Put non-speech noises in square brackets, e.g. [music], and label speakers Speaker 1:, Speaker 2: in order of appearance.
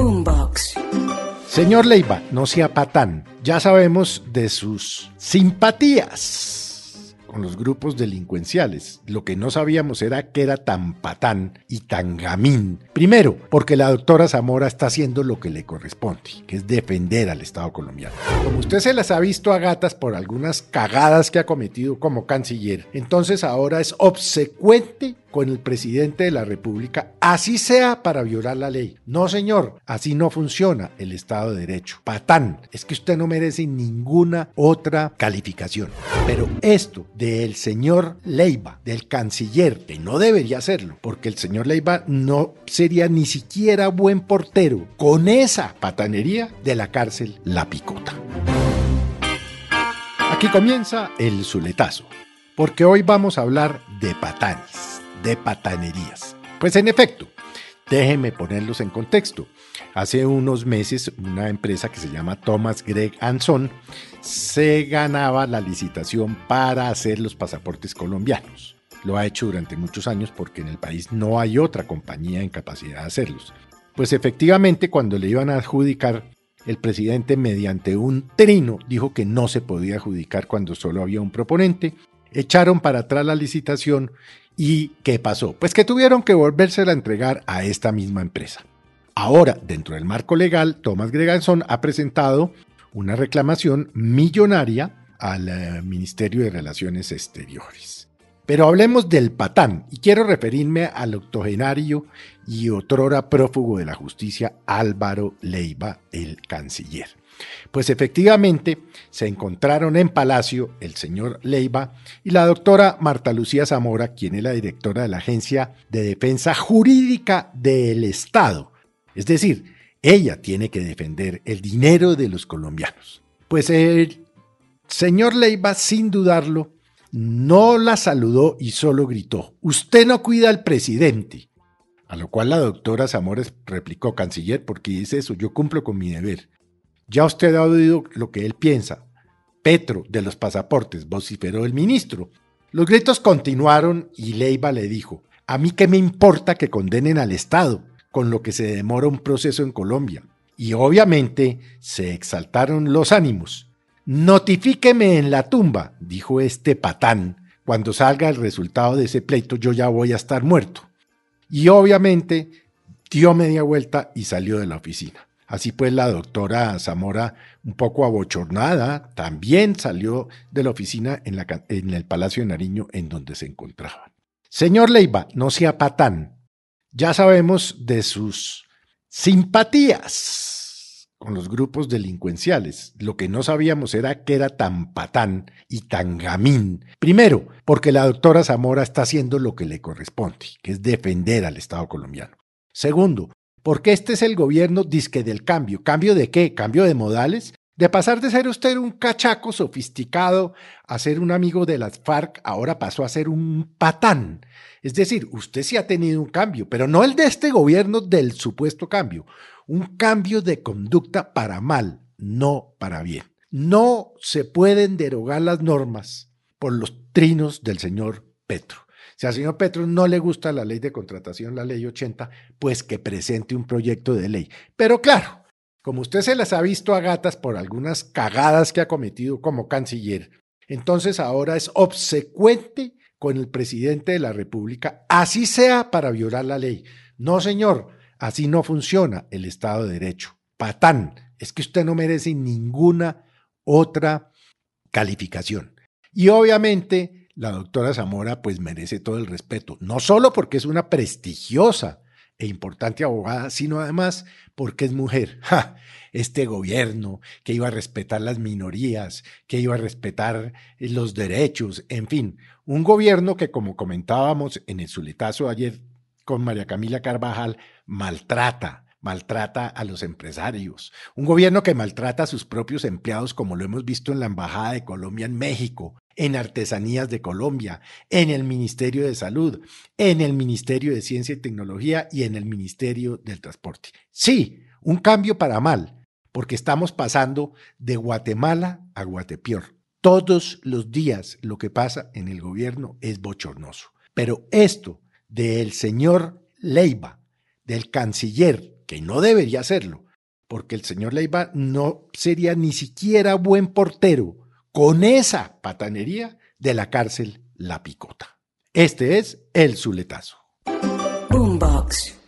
Speaker 1: Boombox.
Speaker 2: Señor Leiva, no sea patán. Ya sabemos de sus simpatías con los grupos delincuenciales. Lo que no sabíamos era que era tan patán y tan gamín. Primero, porque la doctora Zamora está haciendo lo que le corresponde, que es defender al Estado colombiano. Como usted se las ha visto a gatas por algunas cagadas que ha cometido como canciller, entonces ahora es obsecuente con el presidente de la República, así sea para violar la ley. No, señor, así no funciona el Estado de Derecho. Patán, es que usted no merece ninguna otra calificación. Pero esto del señor Leiva, del canciller, que no debería hacerlo, porque el señor Leiva no sería ni siquiera buen portero con esa patanería de la cárcel La Picota. Aquí comienza el Zuletazo, porque hoy vamos a hablar de patanes de patanerías. Pues en efecto, déjenme ponerlos en contexto. Hace unos meses una empresa que se llama Thomas Gregg Anson se ganaba la licitación para hacer los pasaportes colombianos. Lo ha hecho durante muchos años porque en el país no hay otra compañía en capacidad de hacerlos. Pues efectivamente cuando le iban a adjudicar, el presidente mediante un trino dijo que no se podía adjudicar cuando solo había un proponente echaron para atrás la licitación ¿Y qué pasó? Pues que tuvieron que volverse a entregar a esta misma empresa. Ahora, dentro del marco legal, Thomas Greganson ha presentado una reclamación millonaria al eh, Ministerio de Relaciones Exteriores. Pero hablemos del patán, y quiero referirme al octogenario y otrora prófugo de la justicia Álvaro Leiva, el canciller. Pues efectivamente se encontraron en Palacio el señor Leiva y la doctora Marta Lucía Zamora, quien es la directora de la Agencia de Defensa Jurídica del Estado. Es decir, ella tiene que defender el dinero de los colombianos. Pues el señor Leiva, sin dudarlo, no la saludó y solo gritó, usted no cuida al presidente. A lo cual la doctora Zamora replicó, canciller, porque dice eso, yo cumplo con mi deber. Ya usted ha oído lo que él piensa. Petro, de los pasaportes, vociferó el ministro. Los gritos continuaron y Leiva le dijo, a mí qué me importa que condenen al Estado, con lo que se demora un proceso en Colombia. Y obviamente se exaltaron los ánimos. Notifíqueme en la tumba, dijo este patán. Cuando salga el resultado de ese pleito yo ya voy a estar muerto. Y obviamente dio media vuelta y salió de la oficina. Así pues, la doctora Zamora, un poco abochornada, también salió de la oficina en, el Palacio de Nariño en donde se encontraba. Señor Leiva, no sea patán. Ya sabemos de sus simpatías con los grupos delincuenciales. Lo que no sabíamos era que era tan patán y tan gamín. Primero, porque la doctora Zamora está haciendo lo que le corresponde, que es defender al Estado colombiano. Segundo, porque este es el gobierno disque del cambio. ¿Cambio de qué? ¿Cambio de modales? De pasar de ser usted un cachaco sofisticado a ser un amigo de las FARC, ahora pasó a ser un patán. Es decir, usted sí ha tenido un cambio, pero no el de este gobierno del supuesto cambio. Un cambio de conducta para mal, no para bien. No se pueden derogar las normas por los trinos del señor Petro. Si al señor Petro no le gusta la ley de contratación, la ley 80, pues que presente un proyecto de ley. Pero claro, como usted se las ha visto a gatas por algunas cagadas que ha cometido como canciller, entonces ahora es obsecuente con el presidente de la República, así sea para violar la ley. No, señor, así no funciona el Estado de Derecho. Patán, es que usted no merece ninguna otra calificación. Y obviamente la doctora Zamora pues merece todo el respeto, no solo porque es una prestigiosa e importante abogada, sino además porque es mujer. [laughs] Este gobierno que iba a respetar las minorías, que iba a respetar los derechos, en fin, un gobierno que como comentábamos en el suletazo ayer con María Camila Carvajal, maltrata, maltrata a los empresarios, un gobierno que maltrata a sus propios empleados como lo hemos visto en la Embajada de Colombia en México, en Artesanías de Colombia, en el Ministerio de Salud, en el Ministerio de Ciencia y Tecnología y en el Ministerio del Transporte. Sí, un cambio para mal, porque estamos pasando de Guatemala a Guatepeor. Todos los días lo que pasa en el gobierno es bochornoso. Pero esto del señor Leiva, del canciller, que no debería serlo, porque el señor Leiva no sería ni siquiera buen portero con esa patanería de la cárcel La Picota. Este es el Zuletazo. Boombox.